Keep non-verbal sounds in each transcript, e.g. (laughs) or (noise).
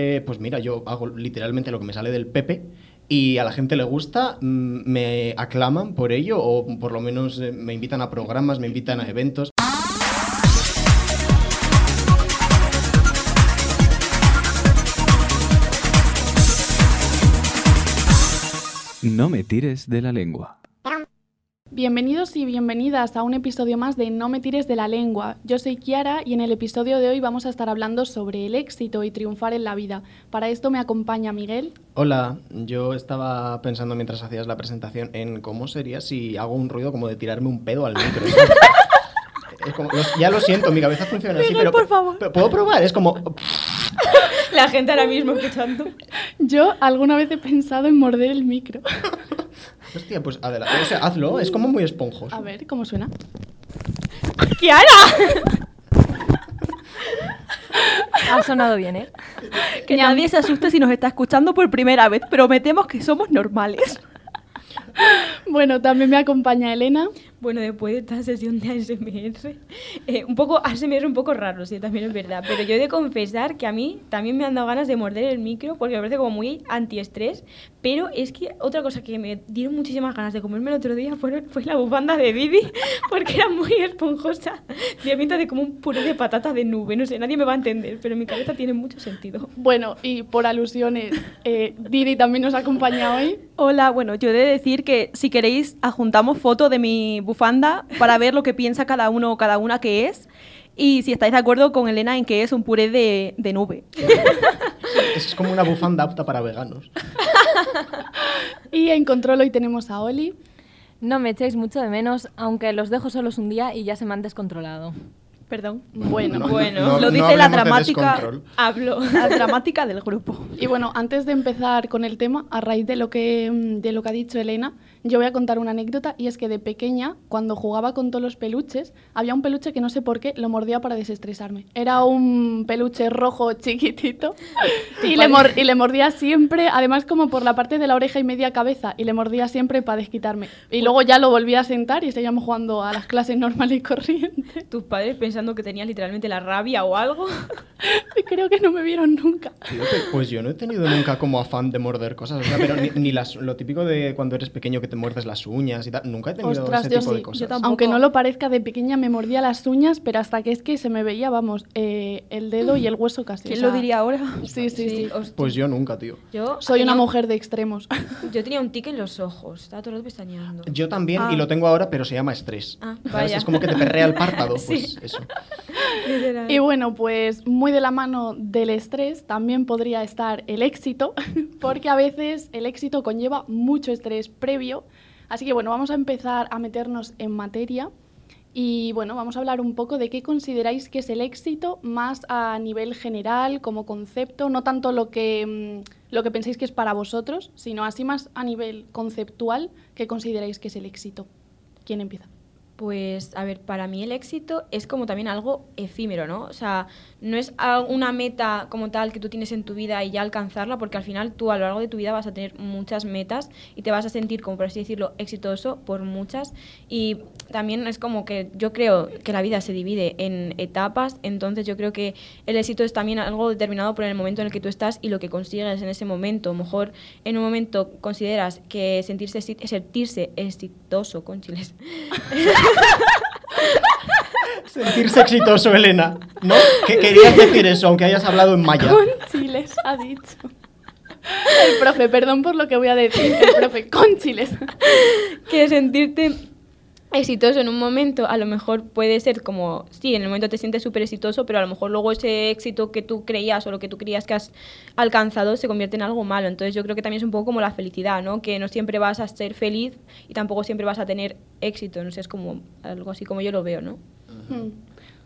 Eh, pues mira, yo hago literalmente lo que me sale del Pepe y a la gente le gusta, mm, me aclaman por ello o por lo menos eh, me invitan a programas, me invitan a eventos. No me tires de la lengua. Bienvenidos y bienvenidas a un episodio más de No me tires de la lengua. Yo soy Kiara y en el episodio de hoy vamos a estar hablando sobre el éxito y triunfar en la vida. Para esto me acompaña Miguel. Hola, yo estaba pensando mientras hacías la presentación en cómo sería si hago un ruido como de tirarme un pedo al micro. (laughs) Es como- ya lo siento, mi cabeza funciona así, pero, por favor. pero ¿puedo probar? Es como... La gente ahora mismo escuchando. Yo alguna vez he pensado en morder el micro. (laughs) Hostia, pues adelante. O sea, hazlo, es como muy esponjoso. A ver, ¿cómo suena? ¡Kiara! Ha sonado bien, ¿eh? Que Ñam. nadie se asuste si nos está escuchando por primera vez, prometemos que somos normales. (laughs) Bueno, también me acompaña Elena. Bueno, después de esta sesión de ASMR, eh, un poco ASMR un poco raro, sí, también es verdad. Pero yo he de confesar que a mí también me han dado ganas de morder el micro porque me parece como muy antiestrés. Pero es que otra cosa que me dieron muchísimas ganas de comerme el otro día fue, fue la bufanda de Bibi (laughs) porque era muy esponjosa. Tenía pinta de como un puré de patata de nube. No sé, nadie me va a entender, pero en mi cabeza tiene mucho sentido. Bueno, y por alusiones, eh, Didi también nos acompaña hoy. Hola, bueno, yo he de decir que si queréis adjuntamos foto de mi bufanda para ver lo que piensa cada uno o cada una que es. Y si estáis de acuerdo con Elena en que es un puré de, de nube. (laughs) Es como una bufanda apta para veganos. Y en control hoy tenemos a Oli. No me echéis mucho de menos, aunque los dejo solos un día y ya se me han descontrolado. Perdón. Bueno, No, bueno, no- lo no dice la de dramática. Hablo. La dramática del grupo. Y bueno, antes de empezar con el tema, a raíz de lo que, mm, de lo que ha dicho Elena, yo voy a contar una anécdota y es que de pequeña, cuando jugaba con todos los peluches, había un peluche que no sé por qué lo mordía para desestresarme. Era un peluche rojo chiquitito (laughs) y le, mor- y le mordía siempre, además como por la parte de la oreja y media cabeza, y le mordía siempre para desquitarme. Y luego ya lo volvía a sentar y seguíamos jugando a las clases normales y corrientes. Tus padres pensando que tenías literalmente la rabia o algo. (laughs) Creo que no me vieron nunca. Pues yo no he tenido nunca como afán de morder cosas, o sea, pero ni, ni las, lo típico de cuando eres pequeño que te muerdes las uñas y tal, nunca he tenido Ostras, ese yo tipo de cosas. yo. Aunque no lo parezca, de pequeña me mordía las uñas, pero hasta que es que se me veía, vamos, eh, el dedo y el hueso casi. ¿Quién o sea, lo diría ahora? (laughs) Sí, sí, sí. Pues yo nunca, tío. Yo Soy una mujer de extremos. (laughs) Yo tenía un tic en los ojos, estaba todo el rato pestañeando. Yo también, Ah. y lo tengo ahora, pero se llama estrés. Ah, vaya. Es como que te perrea el párpado, (laughs) pues Sí. eso. Literal. y bueno, pues muy de la mano del estrés también podría estar el éxito, porque a veces el éxito conlleva mucho estrés previo. Así que bueno, vamos a empezar a meternos en materia. Y bueno, vamos a hablar un poco de qué consideráis que es el éxito más a nivel general, como concepto, no tanto lo que, mm, lo que pensáis que es para vosotros, sino así más a nivel conceptual, qué consideráis que es el éxito. ¿Quién empieza? Pues, a ver, para mí el éxito es como también algo efímero, ¿no? O sea, no es una meta como tal que tú tienes en tu vida y ya alcanzarla, porque al final tú a lo largo de tu vida vas a tener muchas metas y te vas a sentir, como por así decirlo, exitoso por muchas. Y también es como que yo creo que la vida se divide en etapas, entonces yo creo que el éxito es también algo determinado por el momento en el que tú estás y lo que consigues en ese momento. A lo mejor en un momento consideras que sentirse, sentirse exitoso con chiles (laughs) Sentirse exitoso, Elena. ¿No? Que querías decir eso, aunque hayas hablado en maya. Con chiles, ha dicho. El profe, perdón por lo que voy a decir. El profe, con chiles. que sentirte exitoso en un momento a lo mejor puede ser como, sí, en el momento te sientes súper exitoso, pero a lo mejor luego ese éxito que tú creías o lo que tú creías que has alcanzado se convierte en algo malo. Entonces yo creo que también es un poco como la felicidad, ¿no? Que no siempre vas a ser feliz y tampoco siempre vas a tener éxito. No sé, es como algo así como yo lo veo, ¿no? Hmm.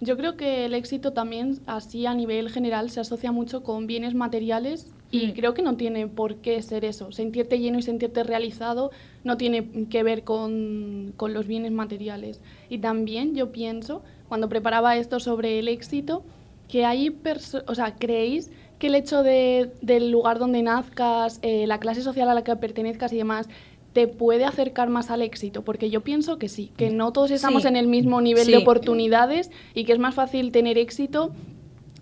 Yo creo que el éxito también, así a nivel general, se asocia mucho con bienes materiales y creo que no tiene por qué ser eso. Sentirte lleno y sentirte realizado no tiene que ver con, con los bienes materiales. Y también yo pienso, cuando preparaba esto sobre el éxito, que hay personas, o sea, creéis que el hecho de, del lugar donde nazcas, eh, la clase social a la que pertenezcas y demás, te puede acercar más al éxito, porque yo pienso que sí, que no todos estamos Sí. en el mismo nivel Sí. de oportunidades y que es más fácil tener éxito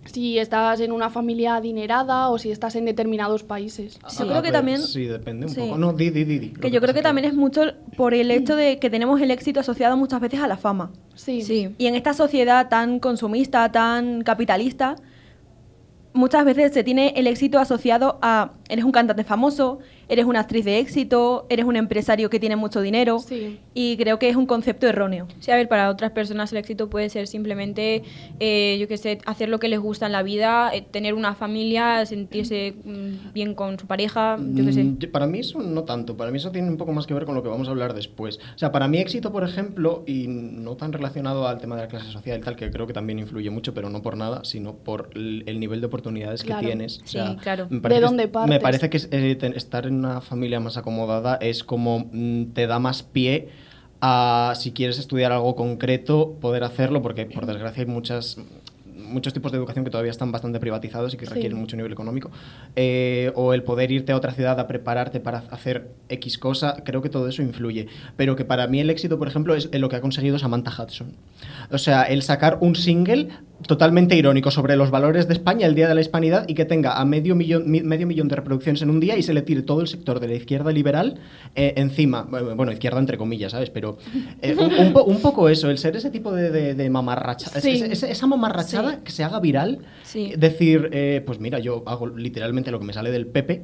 si estás en una familia adinerada o si estás en determinados países. Yo creo que también- Sí, depende un sí. poco. No, di, di, di. di, Que yo creo pasa que también es mucho por el hecho de que tenemos el éxito asociado muchas veces a la fama. Sí. Sí. Y en esta sociedad tan consumista, tan capitalista, muchas veces se tiene el éxito asociado a eres un cantante famoso, eres una actriz de éxito, eres un empresario que tiene mucho dinero. Sí. Y creo que es un concepto erróneo. Sí, a ver, para otras personas el éxito puede ser simplemente, eh, yo qué sé, hacer lo que les gusta en la vida, eh, tener una familia, sentirse mm, bien con su pareja, yo qué sé. Mm, Para mí eso no tanto, para mí eso tiene un poco más que ver con lo que vamos a hablar después. O sea, para mí éxito, por ejemplo, y no tan relacionado al tema de la clase social y tal, que creo que también influye mucho, pero no por nada, sino por el, el nivel de oportunidades Claro. que tienes. O Sí, sea, claro. me parece ¿De que dónde es- partes? Me parece que es, eh, ten- estar en una familia más acomodada es como mm, te da más pie a, si quieres estudiar algo concreto, poder hacerlo, porque por desgracia hay muchas muchos tipos de educación que todavía están bastante privatizados y que Sí. requieren mucho nivel económico, eh, o el poder irte a otra ciudad a prepararte para hacer X cosa, creo que todo eso influye. Pero que para mí el éxito, por ejemplo, es lo que ha conseguido Samantha Hudson. O sea, el sacar un single totalmente irónico sobre los valores de España, el Día de la Hispanidad, y que tenga a medio millón, mi- medio millón de reproducciones en un día y se le tire todo el sector de la izquierda liberal eh, encima. Bueno, izquierda entre comillas, ¿sabes? Pero eh, un, un po- un poco eso, el ser ese tipo de, de, de mamarracha- es- Sí. es- es- esa mamarrachada Sí. que se haga viral. Sí. Decir, eh, pues mira, yo hago literalmente lo que me sale del Pepe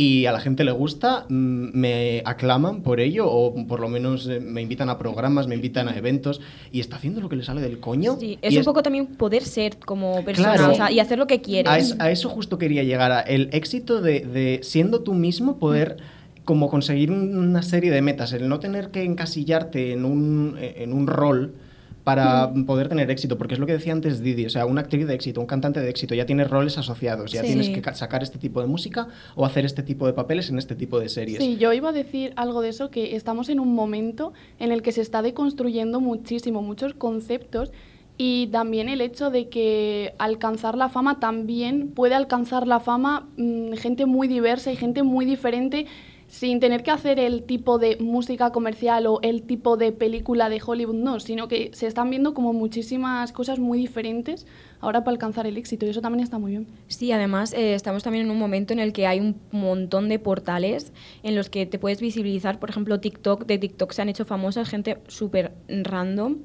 y a la gente le gusta, mm, me aclaman por ello o por lo menos eh, me invitan a programas, me invitan a eventos y está haciendo lo que le sale del coño. Sí, y es un poco también poder ser como persona Claro. o sea, y hacer lo que quieres. a, es- a eso justo quería llegar, a el éxito de, de siendo tú mismo poder como conseguir un- una serie de metas, el no tener que encasillarte en un, en un rol para poder tener éxito, porque es lo que decía antes Didi, o sea, una actriz de éxito, un cantante de éxito, ya tienes roles asociados, ya Sí. tienes que ca- sacar este tipo de música o hacer este tipo de papeles en este tipo de series. Sí, yo iba a decir algo de eso, que estamos en un momento en el que se está deconstruyendo muchísimo, muchos conceptos y también el hecho de que alcanzar la fama también puede alcanzar la fama mm, gente muy diversa y gente muy diferente sin tener que hacer el tipo de música comercial o el tipo de película de Hollywood, no, sino que se están viendo como muchísimas cosas muy diferentes ahora para alcanzar el éxito y eso también está muy bien. Sí, además eh, estamos también en un momento en el que hay un montón de portales en los que te puedes visibilizar, por ejemplo, TikTok, de TikTok se han hecho famosas gente súper random,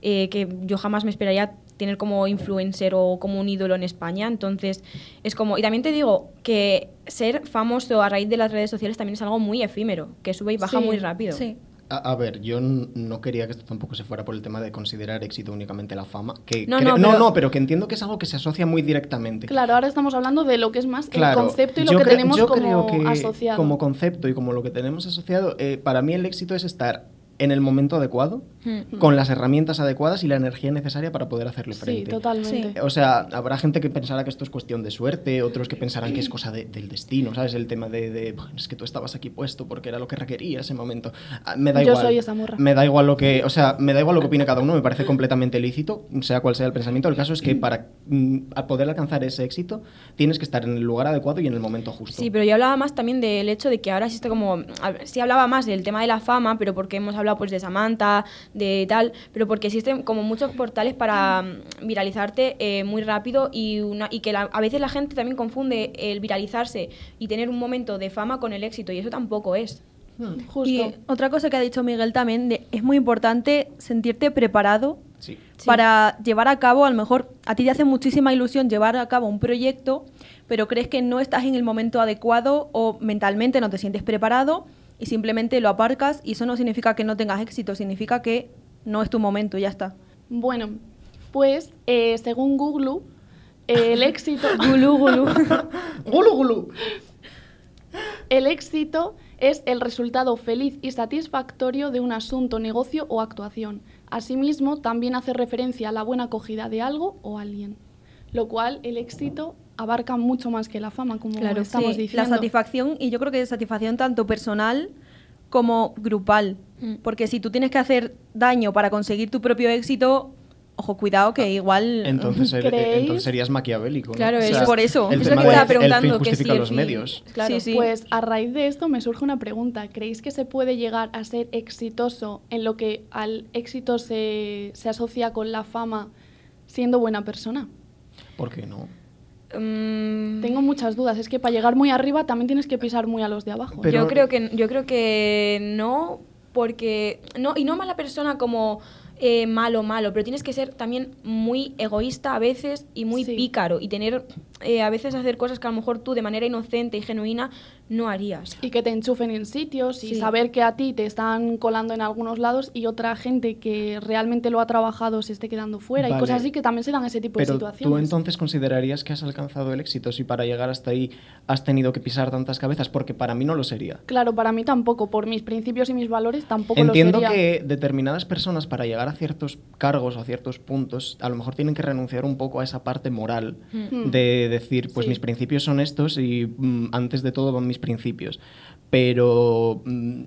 eh, que yo jamás me esperaría tener como influencer o como un ídolo en España, entonces es como, y también te digo que ser famoso a raíz de las redes sociales también es algo muy efímero, que sube y baja Sí, muy rápido. Sí. A, a ver, yo no quería que esto tampoco se fuera por el tema de considerar éxito únicamente la fama. Que No, no, no, pero- no, pero que entiendo que es algo que se asocia muy directamente. Claro, ahora estamos hablando de lo que es más Claro, el concepto y lo que tenemos yo como creo que asociado. Como concepto y como lo que tenemos asociado, eh, para mí el éxito es estar en el momento adecuado, Hmm. con las herramientas adecuadas y la energía necesaria para poder hacerle Sí, frente. totalmente. Sí. O sea, habrá gente que pensará que esto es cuestión de suerte, otros que pensarán que es cosa de- del destino, ¿sabes? El tema de, de, "Bueno, es que tú estabas aquí puesto porque era lo que requería ese momento. Ah, Me da Yo igual. soy esa morra. Me da igual lo que, o sea, me da igual lo que opine cada uno, me parece completamente lícito, sea cual sea el pensamiento. El caso es que para mm, a poder alcanzar ese éxito tienes que estar en el lugar adecuado y en el momento justo. Sí, pero yo hablaba más también del hecho de que ahora existe como... sí hablaba más del tema de la fama, pero porque hemos hablado pues de Samantha, de tal, pero porque existen como muchos portales para mm, viralizarte eh, muy rápido y, una, y que la- a veces la gente también confunde el viralizarse y tener un momento de fama con el éxito y eso tampoco es. Hmm, Justo. Y otra cosa que ha dicho Miguel también, de- es muy importante sentirte preparado sí. Sí. para llevar a cabo, a lo mejor a ti te hace muchísima ilusión llevar a cabo un proyecto, pero crees que no estás en el momento adecuado o mentalmente no te sientes preparado y simplemente lo aparcas y eso no significa que no tengas éxito, significa que no es tu momento, ya está. Bueno, pues eh, según Google, eh, el éxito. (laughs) Gulu, gulu. ¡Gulu, (laughs) gulu! El éxito es el resultado feliz y satisfactorio de un asunto, negocio o actuación. Asimismo, también hace referencia a la buena acogida de algo o alguien. Lo cual, el éxito abarca mucho más que la fama, como Claro, estamos Sí, diciendo. La satisfacción, y yo creo que es satisfacción tanto personal como grupal. Mm. Porque si tú tienes que hacer daño para conseguir tu propio éxito, ojo, cuidado que igual... Entonces, er- serías maquiavélico. ¿no? Claro, O es sea, por eso. El Es lo tema que estaba de el fin preguntando, que sí, justifica los fin. medios. Claro. Sí, sí. Pues a raíz de esto me surge una pregunta. ¿Creéis que se puede llegar a ser exitoso en lo que al éxito se, se asocia con la fama siendo buena persona? ¿Por qué no? Mm, Tengo muchas dudas. Es que para llegar muy arriba también tienes que pisar muy a los de abajo. Pero- yo creo que yo creo que no porque no y no mala persona como eh, malo malo pero tienes que ser también muy egoísta a veces y muy Sí. pícaro y tener eh, a veces hacer cosas que a lo mejor tú de manera inocente y genuina no harías Y que te enchufen en sitios y Sí. saber que a ti te están colando en algunos lados y otra gente que realmente lo ha trabajado se esté quedando fuera. Vale. Y cosas así que también se dan ese tipo de Pero situaciones. tú entonces considerarías que has alcanzado el éxito si para llegar hasta ahí has tenido que pisar tantas cabezas, porque para mí no lo sería. Claro, para mí tampoco. Por mis principios y mis valores tampoco Entiendo lo sería. que determinadas personas para llegar a ciertos cargos o a ciertos puntos, a lo mejor tienen que renunciar un poco a esa parte moral Mm. de decir, pues Sí. mis principios son estos y mm, antes de todo van mis principios. Pero, mm,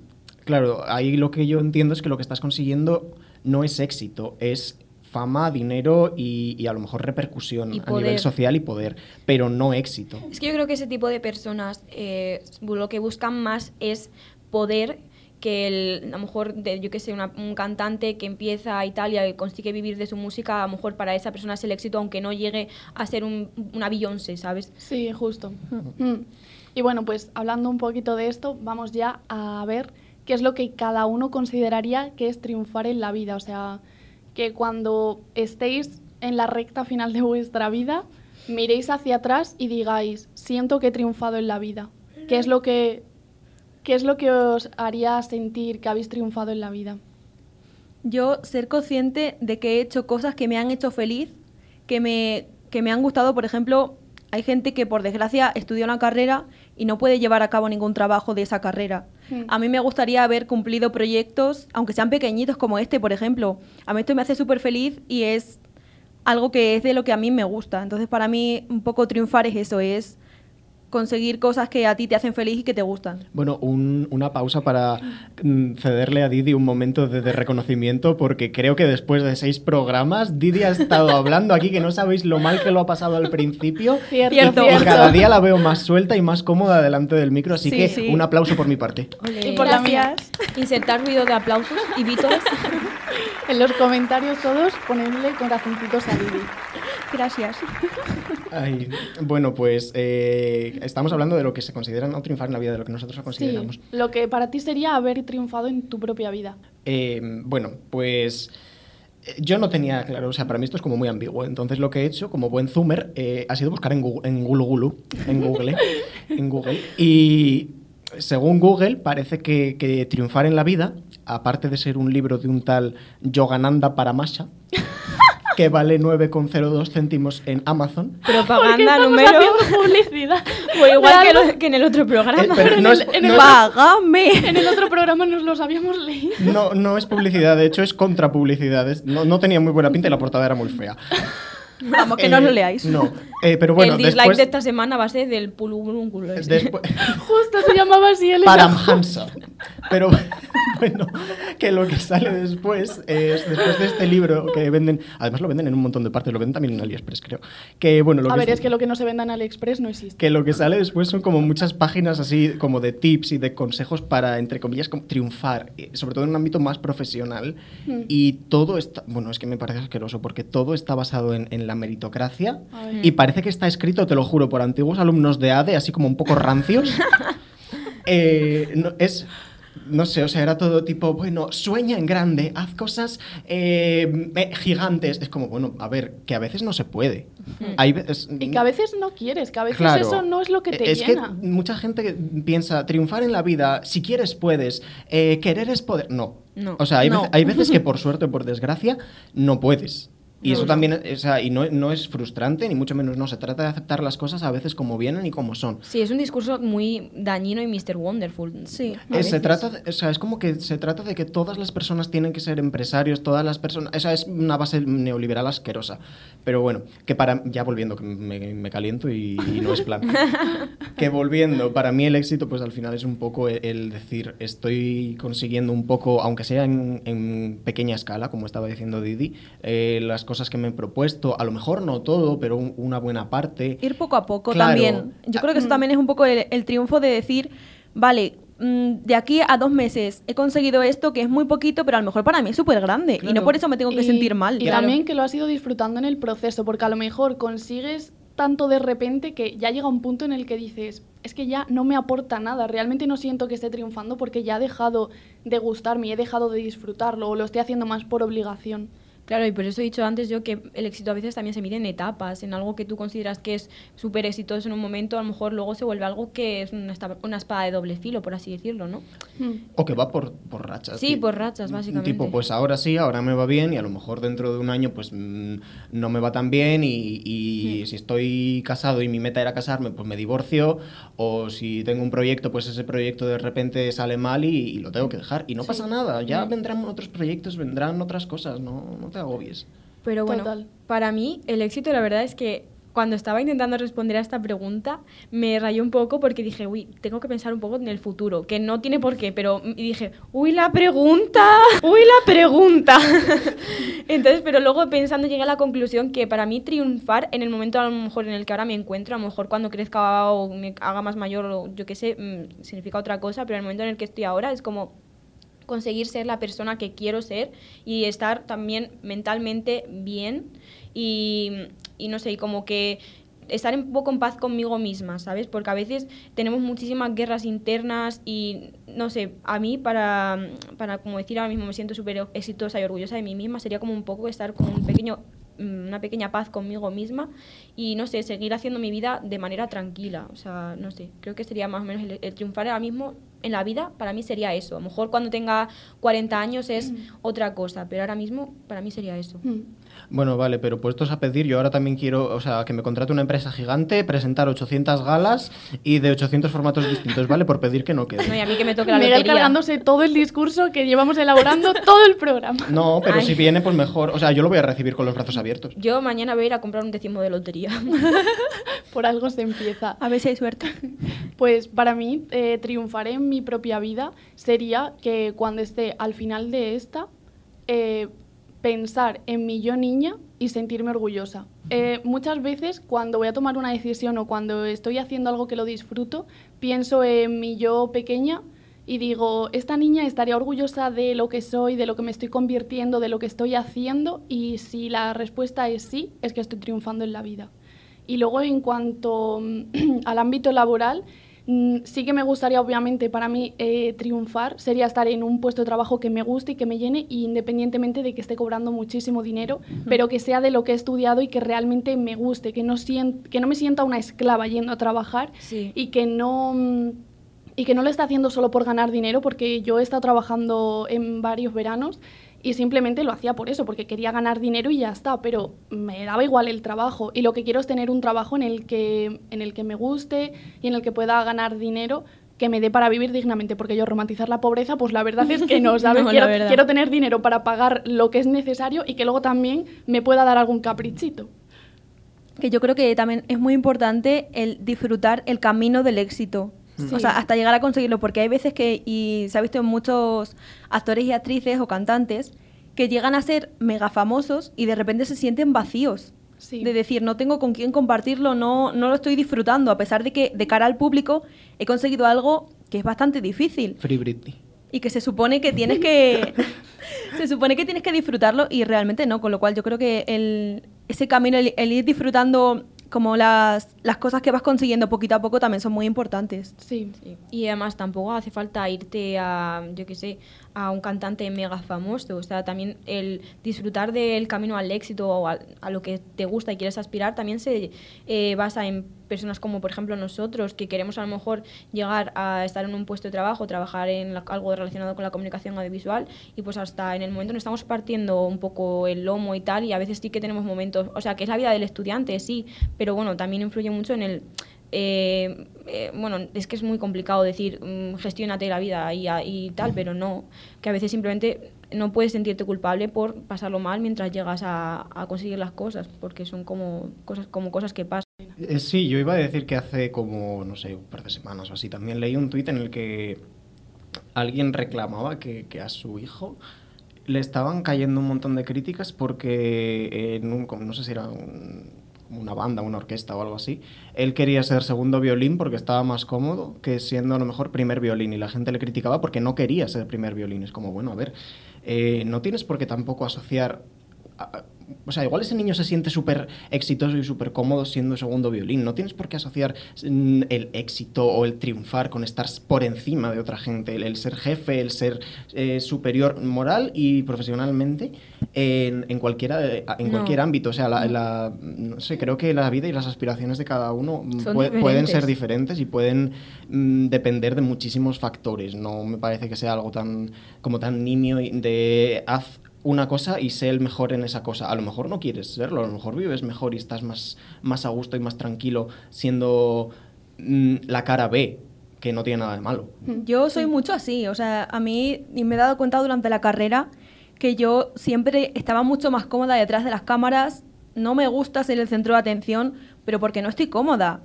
claro, ahí lo que yo entiendo es que lo que estás consiguiendo no es éxito, es fama, dinero y, y a lo mejor repercusión Y a nivel social y poder, pero no éxito. Es que yo creo que ese tipo de personas eh, lo que buscan más es poder que el, a lo mejor, de, yo que sé, una- un cantante que empieza y tal y consigue vivir de su música, a lo mejor para esa persona es el éxito, aunque no llegue a ser un, una Beyoncé, ¿sabes? Sí, justo. Mm. Y bueno, pues hablando un poquito de esto, vamos ya a ver qué es lo que cada uno consideraría que es triunfar en la vida. O sea, que cuando estéis en la recta final de vuestra vida, miréis hacia atrás y digáis, siento que he triunfado en la vida. ¿Qué es lo que, qué es lo que os haría sentir que habéis triunfado en la vida? Yo ser consciente de que he hecho cosas que me han hecho feliz, que me, que me han gustado. Por ejemplo, hay gente que por desgracia estudia una carrera y no puede llevar a cabo ningún trabajo de esa carrera. A mí me gustaría haber cumplido proyectos, aunque sean pequeñitos como este, por ejemplo. A mí esto me hace súper feliz y es algo que es de lo que a mí me gusta. Entonces, para mí, un poco triunfar es eso, es conseguir cosas que a ti te hacen feliz y que te gustan. Bueno, un- una pausa para mm, cederle a Didi un momento de, de reconocimiento, porque creo que después de seis programas, Didi ha estado hablando aquí que no sabéis lo mal que lo ha pasado al principio. Cierto, (laughs) Cierto. Y cada día la veo más suelta y más cómoda delante del micro, así Sí, que sí. un aplauso por mi parte. Y por la mía. Insertar ruido de aplausos y vítores. (laughs) En los comentarios todos ponedle corazoncitos a Didi. Gracias. Ay, bueno, pues eh, estamos hablando de lo que se considera no triunfar en la vida, de lo que nosotros Sí, consideramos. lo que para ti sería haber triunfado en tu propia vida. Eh, bueno, pues eh, yo no tenía claro, o sea, para mí esto es como muy ambiguo. Entonces lo que he hecho, como buen zoomer, eh, ha sido buscar en Google, en Gulu Gulu, en Google, en Google. Y según Google, parece que, que triunfar en la vida, aparte de ser un libro de un tal Yogananda Paramasha, que vale 9,02 céntimos en Amazon. ¿Por qué Propaganda número. publicidad? O igual que, algo- lo- que en el otro programa. Eh, pero no es, en no el-. En el otro programa nos los habíamos leído. no- no es publicidad, de hecho es contrapublicidad. Es- No, no tenía muy buena pinta y la portada era muy fea. Vamos, que Eh, no lo leáis. No, eh, pero bueno, el dislike después, de esta semana va a ser del después (laughs) Justo se llamaba así el Paramhansa. Pero (laughs) bueno, que lo que sale después es después de este libro que venden, además lo venden en un montón de partes, lo venden también en AliExpress, creo. Que bueno, lo A que ver, es que lo que no se venda en AliExpress no existe. que lo que sale después son como muchas páginas así como de tips y de consejos para, entre comillas, como triunfar, eh, sobre todo en un ámbito más profesional. Hmm. Y todo está, bueno, es que me parece asqueroso porque todo está basado en, en la meritocracia Ay. y parece que está escrito, te lo juro, por antiguos alumnos de ADE, así como un poco rancios. (laughs) Eh, no, es... No sé, o sea, era todo tipo, bueno, sueña en grande, haz cosas eh, eh, gigantes. Es como, bueno, a ver, que a veces no se puede. Hay veces, Y que a veces no quieres, que a veces Claro. eso no es lo que te es llena. que mucha gente piensa, triunfar en la vida, si quieres puedes, eh, querer es poder. No. No. O sea, hay, No. veces, hay veces que (laughs) por suerte o por desgracia no puedes. Y No, eso no. también, o sea, y no, no es frustrante, ni mucho menos no. Se trata de aceptar las cosas a veces como vienen y como son. Sí, es un discurso muy dañino y Mr. Wonderful. Sí. Eh, se trata, de- o sea, es como que se trata de que todas las personas tienen que ser empresarios, todas las personas, esa es una base neoliberal asquerosa. Pero bueno, que para, ya volviendo, que me, me caliento y, y no es plan. (laughs) que volviendo, para mí el éxito pues al final es un poco el, el decir, estoy consiguiendo un poco, aunque sea en, en pequeña escala, como estaba diciendo Didi, eh, las cosas que me he propuesto, a lo mejor no todo, pero un- una buena parte. Ir poco a poco Claro. también. Yo creo que eso también es un poco el, el triunfo de decir, vale, mm, de aquí a dos meses he conseguido esto que es muy poquito, pero a lo mejor para mí es súper grande. Y no por eso me tengo que Y- sentir mal. Y también que lo has ido disfrutando en el proceso, porque a lo mejor consigues tanto de repente que ya llega un punto en el que dices, es que ya no me aporta nada, realmente no siento que esté triunfando porque ya ha dejado de gustarme y he dejado de disfrutarlo o lo estoy haciendo más por obligación. Claro, y por eso he dicho antes yo que el éxito a veces también se mide en etapas, en algo que tú consideras que es súper exitoso en un momento, a lo mejor luego se vuelve algo que es una, una espada de doble filo, por así decirlo, ¿no? Hmm. O que va por, por rachas. Sí, por rachas, básicamente. Tipo, pues ahora sí, ahora me va bien y a lo mejor dentro de un año pues mm, no me va tan bien y, y si estoy casado y mi meta era casarme, pues me divorcio o si tengo un proyecto, pues ese proyecto de repente sale mal y, y lo tengo que dejar. Y no pasa nada, ya vendrán otros proyectos, vendrán otras cosas, no, no te agobies. Pero bueno, Total. para mí el éxito la verdad es que cuando estaba intentando responder a esta pregunta me rayó un poco porque dije, uy, tengo que pensar un poco en el futuro, que no tiene por qué, pero y dije, uy, la pregunta, uy, la pregunta. (laughs) Entonces, pero luego pensando llegué a la conclusión que para mí triunfar en el momento a lo mejor en el que ahora me encuentro, a lo mejor cuando crezca o me haga más mayor o yo qué sé, mm, significa otra cosa, pero en el momento en el que estoy ahora es como conseguir ser la persona que quiero ser y estar también mentalmente bien y, y no sé, como que estar un poco en paz conmigo misma, ¿sabes? Porque a veces tenemos muchísimas guerras internas y, no sé, a mí para, para como decir ahora mismo me siento súper exitosa y orgullosa de mí misma, sería como un poco estar con un pequeño una pequeña paz conmigo misma y no sé, seguir haciendo mi vida de manera tranquila. O sea, no sé, creo que sería más o menos el, el triunfar ahora mismo en la vida, para mí sería eso. A lo mejor cuando tenga 40 años es otra cosa, pero ahora mismo para mí sería eso. Hmm. Bueno, vale, pero puestos a pedir, yo ahora también quiero, o sea, que me contrate una empresa gigante, presentar 800 galas y de 800 formatos distintos, ¿vale? Por pedir que no No, quede. y a mí que me toque la Miguel lotería. cargándose todo el discurso que llevamos elaborando todo el programa. No, pero Ay. si viene, pues mejor. O sea, yo lo voy a recibir con los brazos abiertos. Yo mañana voy a ir a comprar un décimo de lotería. (laughs) Por algo se empieza. A ver si hay suerte. Pues para mí, eh, triunfar en mi propia vida sería que cuando esté al final de esta, eh, pensar en mi yo niña y sentirme orgullosa. Eh, muchas veces cuando voy a tomar una decisión o cuando estoy haciendo algo que lo disfruto, pienso en mi yo pequeña y digo, esta niña estaría orgullosa de lo que soy, de lo que me estoy convirtiendo, de lo que estoy haciendo y si la respuesta es sí, es que estoy triunfando en la vida. Y luego en cuanto mm, (clears throat) al ámbito laboral, sí que me gustaría, obviamente, para mí eh, triunfar sería estar en un puesto de trabajo que me guste y que me llene, y independientemente de que esté cobrando muchísimo dinero, pero que sea de lo que he estudiado y que realmente me guste, que no, que no me sienta una esclava yendo a trabajar Sí. y que no... mm, y que no lo está haciendo solo por ganar dinero, porque yo he estado trabajando en varios veranos y simplemente lo hacía por eso, porque quería ganar dinero y ya está, pero me daba igual el trabajo. Y lo que quiero es tener un trabajo en el que, en el que me guste y en el que pueda ganar dinero que me dé para vivir dignamente, porque yo romantizar la pobreza, pues la verdad es que no, (laughs) ¿sabes? No, quiero, quiero tener dinero para pagar lo que es necesario y que luego también me pueda dar algún caprichito. Que yo creo que también es muy importante el disfrutar el camino del éxito. Sí. O sea, hasta llegar a conseguirlo, porque hay veces que, y se ha visto en muchos actores y actrices o cantantes, que llegan a ser mega famosos y de repente se sienten vacíos. Sí. De decir, no tengo con quién compartirlo, no, no lo estoy disfrutando, a pesar de que de cara al público he conseguido algo que es bastante difícil Free Britney. y que se supone que tienes que (laughs) se supone que tienes que disfrutarlo y realmente no con lo cual yo creo que el, ese camino el, el ir disfrutando como las, las cosas que vas consiguiendo poquito a poco también son muy importantes Sí. Sí. Y además tampoco hace falta irte a, yo qué sé, a un cantante mega famoso. O sea, también el disfrutar del camino al éxito o a, lo que te gusta y quieres aspirar también se eh, basa en personas como, por ejemplo, nosotros, que queremos a lo mejor llegar a estar en un puesto de trabajo, trabajar en algo relacionado con la comunicación audiovisual y pues hasta en el momento nos estamos partiendo un poco el lomo y tal y a veces sí que tenemos momentos, o sea, que es la vida del estudiante, sí, pero bueno, también influye mucho en el eh, eh, bueno, es que es muy complicado decir mm, gestiónate la vida y, tal, pero no, que a veces simplemente no puedes sentirte culpable por pasarlo mal mientras llegas a, conseguir las cosas, porque son como cosas, como cosas que pasan. Eh, sí, yo iba a decir que hace como, no sé, un par de semanas o así, también leí un tuit en el que alguien reclamaba que, a su hijo le estaban cayendo un montón de críticas porque en no sé si era un- una banda, una orquesta o algo así, él quería ser segundo violín porque estaba más cómodo que siendo a lo mejor primer violín y la gente le criticaba porque no quería ser primer violín. Es como, bueno, a ver, eh, no tienes por qué tampoco asociar o sea, igual ese niño se siente súper exitoso y súper cómodo siendo segundo violín. No tienes por qué asociar mm, el éxito o el triunfar con estar por encima de otra gente. El, el ser jefe, el ser eh, superior moral y profesionalmente en, en cualquiera en No. cualquier ámbito. O sea, la, la- no sé, creo que la vida y las aspiraciones de cada uno pueden ser diferentes. y pueden mm, depender de muchísimos factores. No me parece que sea algo tan como tan nimio y de haz una cosa y sé el mejor en esa cosa. A lo mejor no quieres serlo, a lo mejor vives mejor y estás más, más a gusto y más tranquilo siendo mm, la cara B, que no tiene nada de malo. Yo soy mucho así, o sea, a mí y me he dado cuenta durante la carrera que yo siempre estaba mucho más cómoda detrás de las cámaras, no me gusta ser el centro de atención, pero porque no estoy cómoda.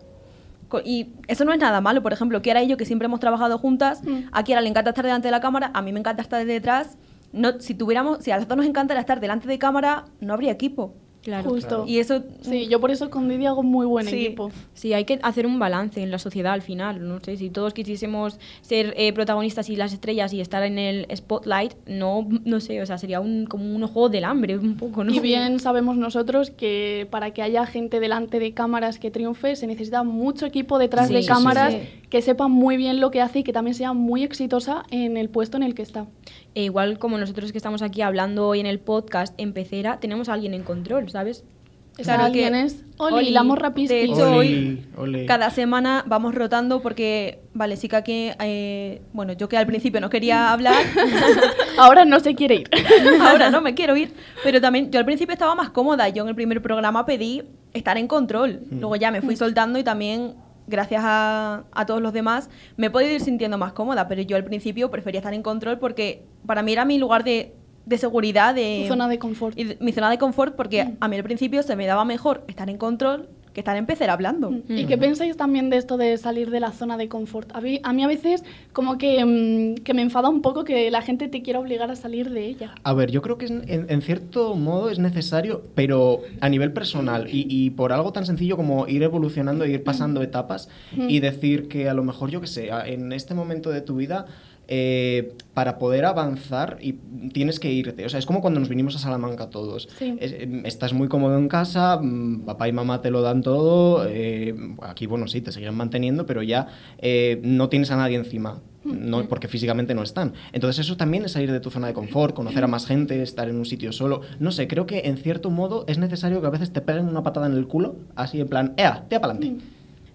Y eso no es nada malo, por ejemplo, Kiara y yo que siempre hemos trabajado juntas, Mm. a Kiara le encanta estar delante de la cámara, a mí me encanta estar detrás. No, si tuviéramos, si a las dos nos encantara estar delante de cámara, no habría equipo. Claro. Justo. Y eso Sí, yo por eso con Didi hago muy buen Sí. equipo. Sí, hay que hacer un balance en la sociedad al final. No sé, si todos quisiésemos ser eh, protagonistas y las estrellas y estar en el spotlight, no, no sé, o sea, sería un, como un juego del hambre, un poco, ¿no? Y bien sabemos nosotros que para que haya gente delante de cámaras que triunfe se necesita mucho equipo detrás Sí, de sí, cámaras sí. que sepa muy bien lo que hace y que también sea muy exitosa en el puesto en el que está. E igual como nosotros que estamos aquí hablando hoy en el podcast en Pecera, tenemos a alguien en control, ¿sabes? Claro que- es Oli, Oli, la morra de hecho, Oli, ole. Cada semana vamos rotando porque, vale, sí que aquí, eh, bueno, yo que al principio no quería hablar, (laughs) Ahora no se quiere ir. (laughs) ahora no me quiero ir, pero también yo al principio estaba más cómoda. Yo en el primer programa pedí estar en control. Luego ya me fui soltando y también, gracias a, a todos los demás, me he podido ir sintiendo más cómoda. Pero yo al principio prefería estar en control porque para mí era mi lugar de, de seguridad, de Tu zona de confort. y de- mi zona de confort, porque a mí al principio se me daba mejor estar en control que estar en hablando. ¿Y qué pensáis también de esto de salir de la zona de confort? A mí a, mí a veces como que, mm, que me enfada un poco que la gente te quiera obligar a salir de ella. A ver, yo creo que es- en, en cierto modo es necesario, pero a nivel personal y, y por algo tan sencillo como ir evolucionando, e ir pasando etapas y decir que a lo mejor, yo que sé, en este momento de tu vida, eh, para poder avanzar y tienes que irte. O sea, es como cuando nos vinimos a Salamanca todos. Sí. Es- em, estás muy cómodo en casa, mm, papá y mamá te lo dan todo, eh, aquí, bueno, sí, te seguirán manteniendo, pero ya eh, no tienes a nadie encima. No, porque físicamente no están. Entonces eso también es salir de tu zona de confort, conocer a más gente, estar en un sitio solo. No sé, creo que en cierto modo es necesario que a veces te peguen una patada en el culo, así en plan, ¡ea! ¡Tira para adelante!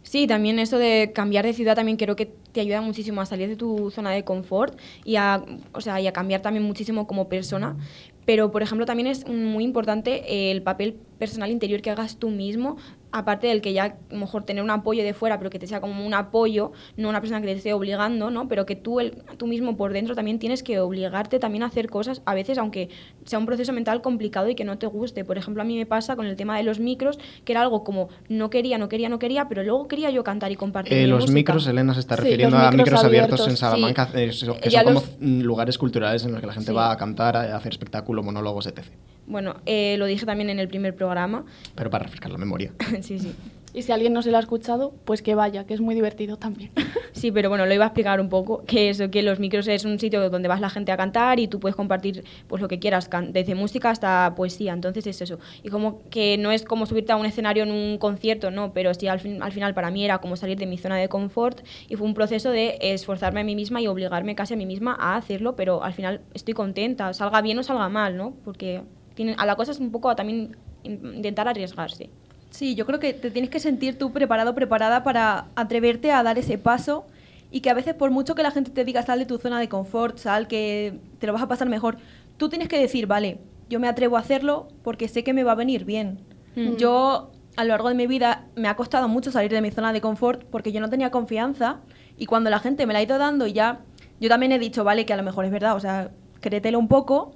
Sí, también eso de cambiar de ciudad también creo que te ayuda muchísimo a salir de tu zona de confort y a, o sea, y a cambiar también muchísimo como persona. Pero, por ejemplo, también es muy importante el papel personal interior que hagas tú mismo, aparte del que ya mejor tener un apoyo de fuera, pero que te sea como un apoyo, no una persona que te esté obligando, ¿no? Pero que tú, el, tú mismo por dentro también tienes que obligarte también a hacer cosas, a veces aunque sea un proceso mental complicado y que no te guste. Por ejemplo, a mí me pasa con el tema de los micros, que era algo como no quería, no quería, no quería, pero luego quería yo cantar y compartir. Eh, mi los música. micros, Elena se está refiriendo a micros micros abiertos, en Salamanca, sí. eh, que son los- como mm, lugares culturales en los que la gente Sí. va a cantar, a hacer espectáculo, monólogos, etc. Bueno, eh, lo dije también en el primer programa. Pero para refrescar la memoria. (laughs) sí, sí. Y si alguien no se lo ha escuchado, pues que vaya, que es muy divertido también. (laughs) Sí, pero bueno, lo iba a explicar un poco, que eso, que los micros es un sitio donde vas la gente a cantar y tú puedes compartir pues lo que quieras, desde música hasta poesía, entonces es eso. Y como que no es como subirte a un escenario en un concierto, no, pero sí al, fin- al final para mí era como salir de mi zona de confort y fue un proceso de esforzarme a mí misma y obligarme casi a mí misma a hacerlo, pero al final estoy contenta, salga bien o salga mal, ¿no? Porque tiene, a la cosa es un poco a también in- intentar arriesgarse. Sí, yo creo que te tienes que sentir tú preparado, preparada para atreverte a dar ese paso y que a veces por mucho que la gente te diga sal de tu zona de confort, sal que te lo vas a pasar mejor, tú tienes que decir, vale, yo me atrevo a hacerlo porque sé que me va a venir bien. Mm. Yo a lo largo de mi vida me ha costado mucho salir de mi zona de confort porque yo no tenía confianza y cuando la gente me la ha ido dando y ya, yo también he dicho, vale, que a lo mejor es verdad, o sea, créetelo un poco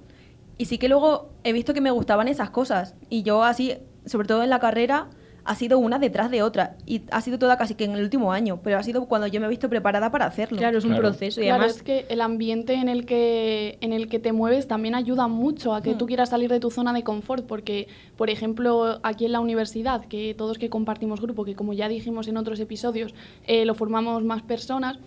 y sí que luego he visto que me gustaban esas cosas. Y yo así, sobre todo en la carrera, ha sido una detrás de otra. Y ha sido toda casi que en el último año. Pero ha sido cuando yo me he visto preparada para hacerlo. Claro, es un Claro. proceso y claro, además... es que el ambiente en el que, en el que te mueves también ayuda mucho a que tú quieras salir de tu zona de confort, porque, por ejemplo, aquí en la universidad, que todos que compartimos grupo, que como ya dijimos en otros episodios, eh, lo formamos más personas,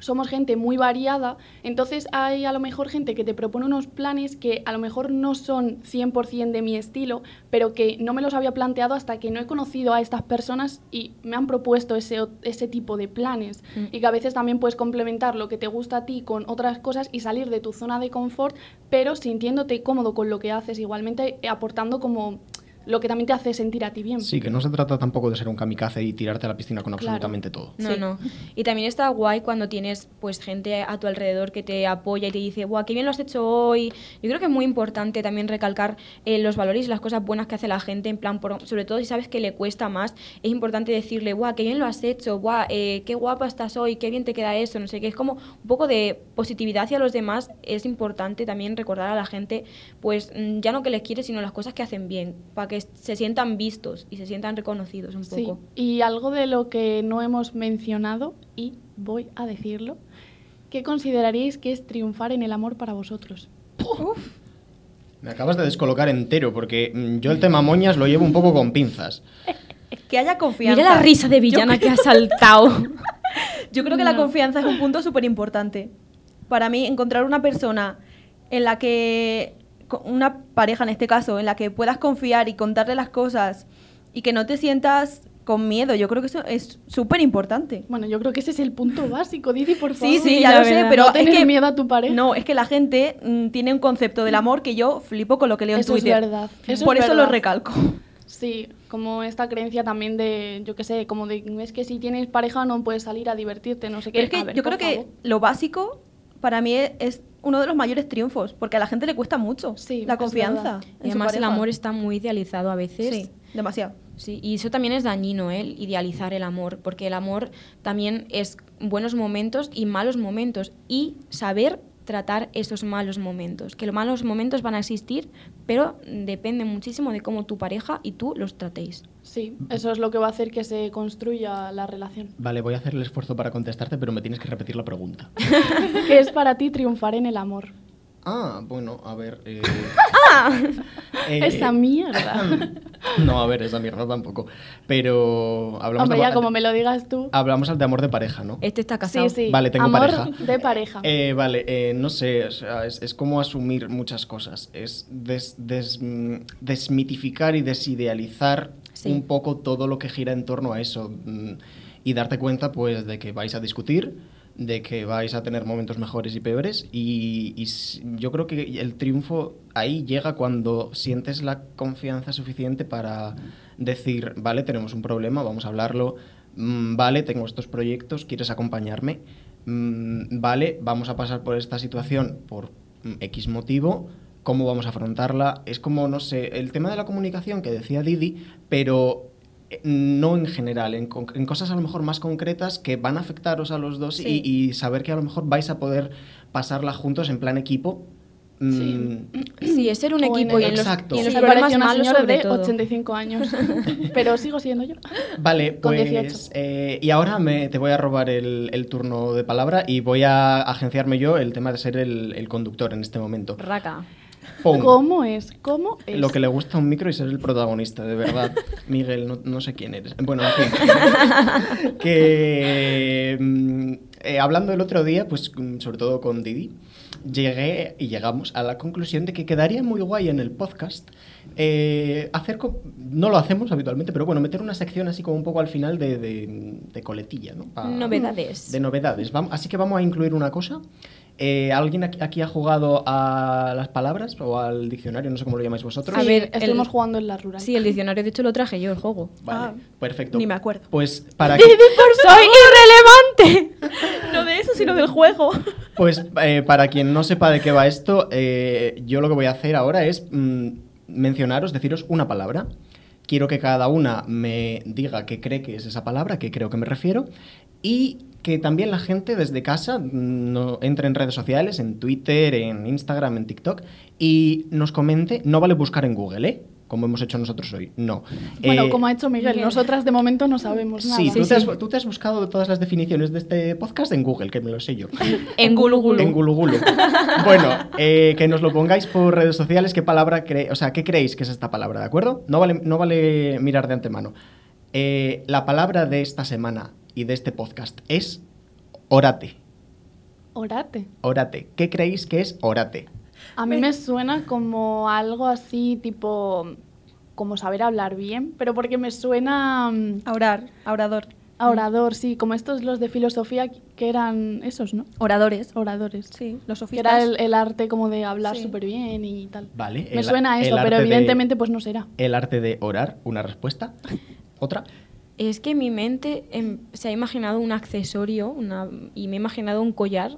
somos gente muy variada, entonces hay a lo mejor gente que te propone unos planes que a lo mejor no son 100% de mi estilo, pero que no me los había planteado hasta que no he conocido a estas personas y me han propuesto ese, ese tipo de planes. Mm. Y que a veces también puedes complementar lo que te gusta a ti con otras cosas y salir de tu zona de confort, pero sintiéndote cómodo con lo que haces, igualmente aportando como lo que también te hace sentir a ti bien. Sí, que no se trata tampoco de ser un kamikaze y tirarte a la piscina con Claro. absolutamente todo. No, Sí. no. Y también está guay cuando tienes pues gente a tu alrededor que te apoya y te dice, ¡buah, qué bien lo has hecho hoy! Yo creo que es muy importante también recalcar eh, los valores y las cosas buenas que hace la gente, en plan, por- sobre todo si sabes que le cuesta más, es importante decirle, ¡buah, qué bien lo has hecho! ¡buah, eh, qué guapa estás hoy! ¡Qué bien te queda eso! No sé qué. Es como un poco de positividad hacia los demás. Es importante también recordar a la gente, pues mm, ya no que les quieres, sino las cosas que hacen bien, para que se sientan vistos y se sientan reconocidos un Sí, poco. y algo de lo que no hemos mencionado, y voy a decirlo, ¿qué consideraríais que es triunfar en el amor para vosotros? Me acabas de descolocar entero porque mm, yo el tema moñas lo llevo un poco con pinzas. (laughs) Que haya confianza. Mira la risa de villana que ha saltado. (laughs) Yo creo que la confianza es un punto súper importante. Para mí, encontrar una persona en la que, una pareja en este caso, en la que puedas confiar y contarle las cosas y que no te sientas con miedo, yo creo que eso es súper importante. Bueno, yo creo que ese es el punto básico, Dici, por favor. Sí, sí, ya lo sé, verdad. pero No es que miedo a tu pareja. No, es que la gente mm, tiene un concepto del amor que yo flipo con lo que leo Eso en es Twitter. verdad, eso Por es eso lo recalco. Sí, como esta creencia también de, yo qué sé, como de, es que si tienes pareja no puedes salir a divertirte, no sé qué. Es que A ver, yo creo que lo básico para mí es, es uno de los mayores triunfos, porque a la gente le cuesta mucho Sí, la confianza. Y además el amor está muy idealizado a veces. Sí, demasiado. Sí, y eso también es dañino, ¿eh? el idealizar el amor, porque el amor también es buenos momentos y malos momentos, y saber tratar esos malos momentos, que los malos momentos van a existir, pero depende muchísimo de cómo tu pareja y tú los tratéis. Sí, eso es lo que va a hacer que se construya la relación. Vale, voy a hacer el esfuerzo para contestarte, pero me tienes que repetir la pregunta. (laughs) ¿Qué es para ti triunfar en el amor? Ah, bueno, a ver. eh, (laughs) eh, Esa mierda. (laughs) No, a ver, esa mierda tampoco. Pero hablamos Hombre, de, ya amor- como me lo digas tú. hablamos de amor de pareja, ¿no? Este está casado. Sí, sí. Vale, tengo amor pareja. de pareja. Eh, vale, eh, no sé, o sea, es, es como asumir muchas cosas. Es des- des- mm, desmitificar y desidealizar Sí. un poco todo lo que gira en torno a eso. mm, Y darte cuenta, pues, de que vais a discutir, de que vais a tener momentos mejores y peores. Y, yo creo que el triunfo ahí llega cuando sientes la confianza suficiente para decir, vale, tenemos un problema, vamos a hablarlo. mm, vale, tengo estos proyectos, ¿quieres acompañarme? Mm, vale, vamos a pasar por esta situación por mm, X motivo, ¿cómo vamos a afrontarla? Es como, no sé, el tema de la comunicación que decía Didi, pero no en general, en, en cosas a lo mejor más concretas que van a afectaros a los dos Sí. y, y saber que a lo mejor vais a poder pasarla juntos en plan equipo. Mm, Sí, (clears throat) es ser un O en equipo y en los, Exacto. y en los me problemas malos sobre de todo. 85 años. (laughs) Pero sigo siendo yo. Vale, pues 18. eh, y ahora me, te voy a robar el, el turno de palabra y voy a agenciarme yo el tema de ser el, el conductor en este momento. Raca. ¡Pum! ¿Cómo es? ¿Cómo es? Lo que le gusta a un micro y ser el protagonista, de verdad. (laughs) Miguel, no, no sé quién eres. Bueno, en fin. (laughs) que mm, eh, hablando el otro día, pues mm, sobre todo con Didi, llegué y llegamos a la conclusión de que quedaría muy guay en el podcast eh, hacer, no lo hacemos habitualmente, pero bueno, meter una sección así como un poco al final de, de- de coletilla, ¿no? Pa- Novedades. de novedades. Así que vamos a incluir una cosa. Eh, ¿Alguien aquí, aquí ha jugado a las palabras o al diccionario? No sé cómo lo llamáis vosotros. A ver, el- estuvimos jugando en la rural. Sí, el diccionario, de hecho, lo traje yo, el juego. Vale, Ah, perfecto. ni me acuerdo. Pues para (laughs) que, ¡Soy irrelevante! (laughs) No de eso, sino del juego. pues, eh, para quien no sepa de qué va esto, eh, yo lo que voy a hacer ahora es mm, mencionaros, deciros una palabra. Quiero que cada una me diga qué cree que es esa palabra, qué creo que me refiero, y que también la gente desde casa mm, no, entre en redes sociales, en Twitter, en Instagram, en TikTok, y nos comente. No vale buscar en Google, ¿eh? Como hemos hecho nosotros hoy. No. Bueno, Eh, como ha hecho Miguel, Miguel. nosotras de momento no sabemos nada. Sí, Sí, tú, Te sí. has, tú te has buscado todas las definiciones de este podcast en Google, que me lo sé yo. (laughs) En Gulu Gulu. En Gulu Gulu. (laughs) Bueno, eh, que nos lo pongáis por redes sociales, qué palabra cre- o sea, qué creéis que es esta palabra, ¿de acuerdo? No vale, no vale mirar de antemano. Eh, la palabra de esta semana y de este podcast es orate. Orate. Orate. ¿Qué creéis que es orate? A mí me suena como algo así, tipo, como saber hablar bien, pero porque me suena mm, A orar, a orador. a orador, sí, como estos los de filosofía que eran esos, ¿no? Oradores. Oradores. Sí, los Que sofistas. era el, el arte como de hablar Sí. súper bien y tal. Vale. Me el- suena a eso, pero de- evidentemente pues no será. El arte de orar, una respuesta. (laughs) ¿Otra? Es que mi mente em, se ha imaginado un accesorio una, y me he imaginado un collar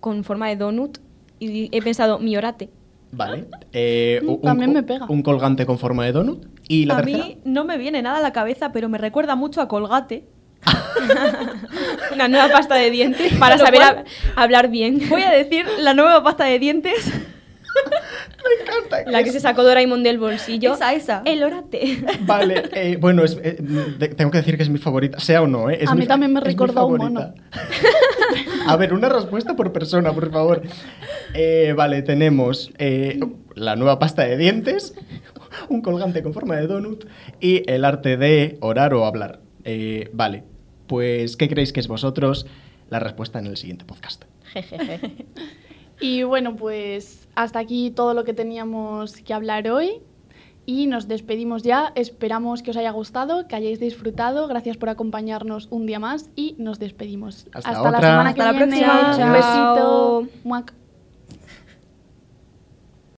con forma de donut y he pensado, mi orate. Vale. Eh, Mm, un- también me pega. Un colgante con forma de donut. ¿Y la a tercera? mí no me viene nada a la cabeza, pero me recuerda mucho a Colgate. (laughs) Una nueva pasta de dientes para Lo saber cual- hablar bien. Voy a decir la nueva pasta de dientes. (laughs) Me encanta. La que se sacó Doraemon del bolsillo. Esa, esa. El orate. (laughs) Vale, eh, bueno, es- eh, de- tengo que decir que es mi favorita, sea o no, ¿eh? Es A mi mí también me es mi recordó a un favorita. a ver, una respuesta por persona, por favor. Eh, vale, tenemos eh, la nueva pasta de dientes, un colgante con forma de donut y el arte de orar o hablar. Eh, vale, pues, ¿qué creéis que es vosotros? La respuesta en el siguiente podcast. (laughs) Jejeje. Y bueno, pues hasta aquí todo lo que teníamos que hablar hoy. Y nos despedimos ya. Esperamos que os haya gustado, que hayáis disfrutado. Gracias por acompañarnos un día más y nos despedimos. Hasta la otra. semana que Hasta la viene. próxima. Un besito. Muac.